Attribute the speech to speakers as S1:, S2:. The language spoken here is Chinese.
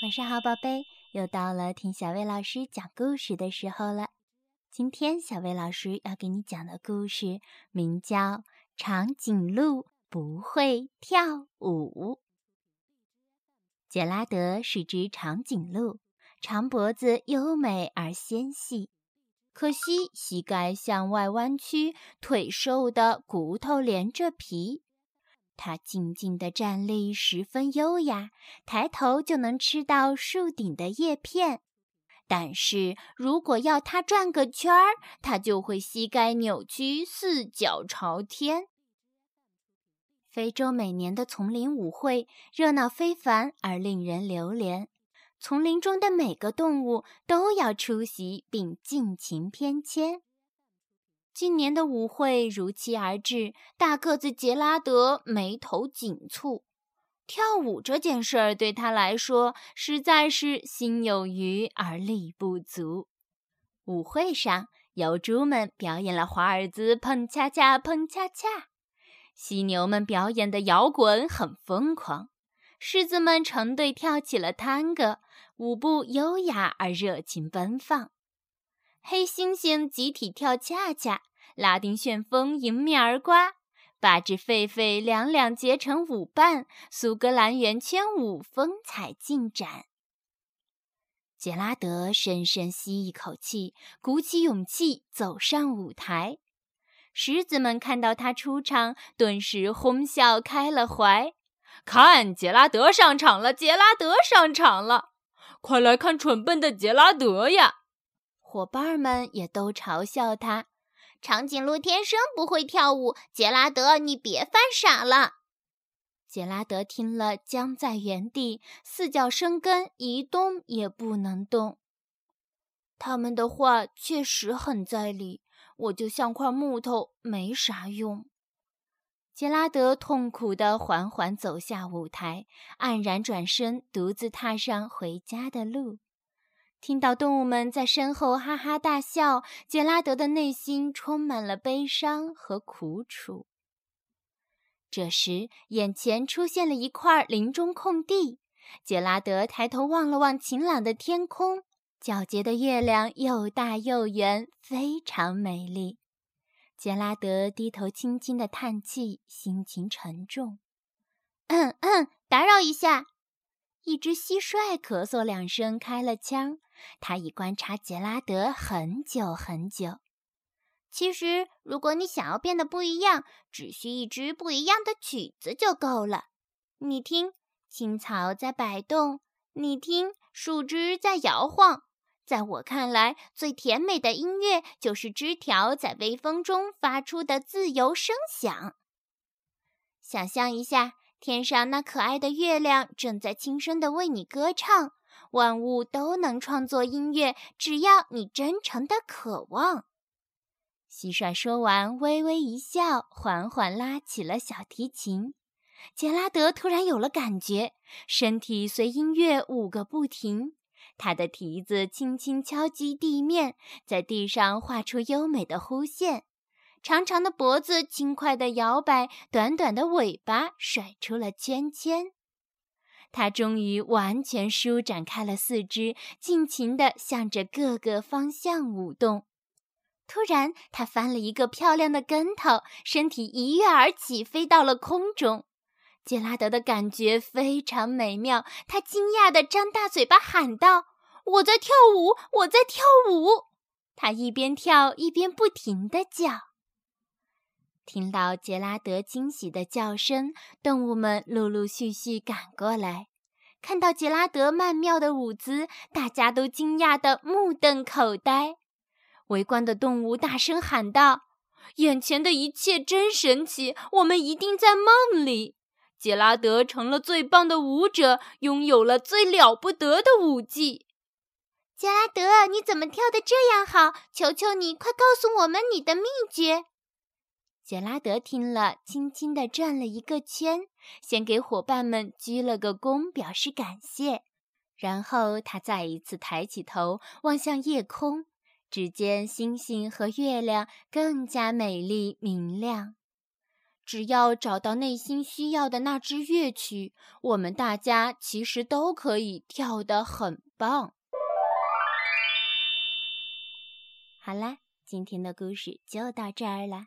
S1: 晚上好，宝贝，又到了听小薇老师讲故事的时候了。今天小薇老师要给你讲的故事名叫《长颈鹿不会跳舞》。杰拉德是只长颈鹿，长脖子优美而纤细，可惜膝盖向外弯曲，腿瘦的骨头连着皮。它静静地站立，十分优雅，抬头就能吃到树顶的叶片。但是如果要它转个圈儿，它就会膝盖扭曲，四脚朝天。非洲每年的丛林舞会热闹非凡而令人流连，丛林中的每个动物都要出席并尽情翩跹。今年的舞会如期而至，大个子杰拉德眉头紧蹙。跳舞这件事儿对他来说实在是心有余而力不足。舞会上，疣猪们表演了华尔兹，碰恰恰，碰恰恰；犀牛们表演的摇滚很疯狂，狮子们成对跳起了探戈，舞步优雅而热情奔放。黑猩猩集体跳恰恰。拉丁旋风迎面而刮，八只狒狒两两结成舞伴，苏格兰圆圈舞风采尽展。杰拉德深深吸一口气，鼓起勇气走上舞台。狮子们看到他出场，顿时哄笑开了怀。看，杰拉德上场了！杰拉德上场了！快来看蠢笨的杰拉德呀！伙伴们也都嘲笑他。长颈鹿天生不会跳舞，杰拉德，你别犯傻了。杰拉德听了，僵在原地，四脚生根，一动也不能动。他们的话确实很在理，我就像块木头，没啥用。杰拉德痛苦地缓缓走下舞台，黯然转身，独自踏上回家的路。听到动物们在身后哈哈大笑，杰拉德的内心充满了悲伤和苦楚。这时，眼前出现了一块林中空地。杰拉德抬头望了望晴朗的天空，皎洁的月亮又大又圆，非常美丽。杰拉德低头轻轻的叹气，心情沉重。嗯嗯，打扰一下。一只蟋蟀咳嗽两声，开了腔。他已观察杰拉德很久很久。其实，如果你想要变得不一样，只需一支不一样的曲子就够了。你听，青草在摆动；你听，树枝在摇晃。在我看来，最甜美的音乐就是枝条在微风中发出的自由声响。想象一下，天上那可爱的月亮正在轻声地为你歌唱。万物都能创作音乐，只要你真诚的渴望。蟋蟀说完，微微一笑，缓缓拉起了小提琴。杰拉德突然有了感觉，身体随音乐舞个不停。他的蹄子轻轻敲击地面，在地上画出优美的弧线。长长的脖子轻快地摇摆，短短的尾巴甩出了圈圈。他终于完全舒展开了四肢，尽情地向着各个方向舞动。突然，他翻了一个漂亮的跟头，身体一跃而起，飞到了空中。杰拉德的感觉非常美妙，他惊讶地张大嘴巴喊道：“我在跳舞，我在跳舞！”他一边跳一边不停地叫。听到杰拉德惊喜的叫声，动物们陆陆续续赶过来。看到杰拉德曼妙的舞姿，大家都惊讶得目瞪口呆。围观的动物大声喊道：“眼前的一切真神奇！我们一定在梦里。杰拉德成了最棒的舞者，拥有了最了不得的舞技。杰拉德，你怎么跳得这样好？求求你，快告诉我们你的秘诀！”杰拉德听了，轻轻地转了一个圈，先给伙伴们鞠了个躬，表示感谢。然后他再一次抬起头，望向夜空，只见星星和月亮更加美丽明亮。只要找到内心需要的那支乐曲，我们大家其实都可以跳得很棒。好啦，今天的故事就到这儿了。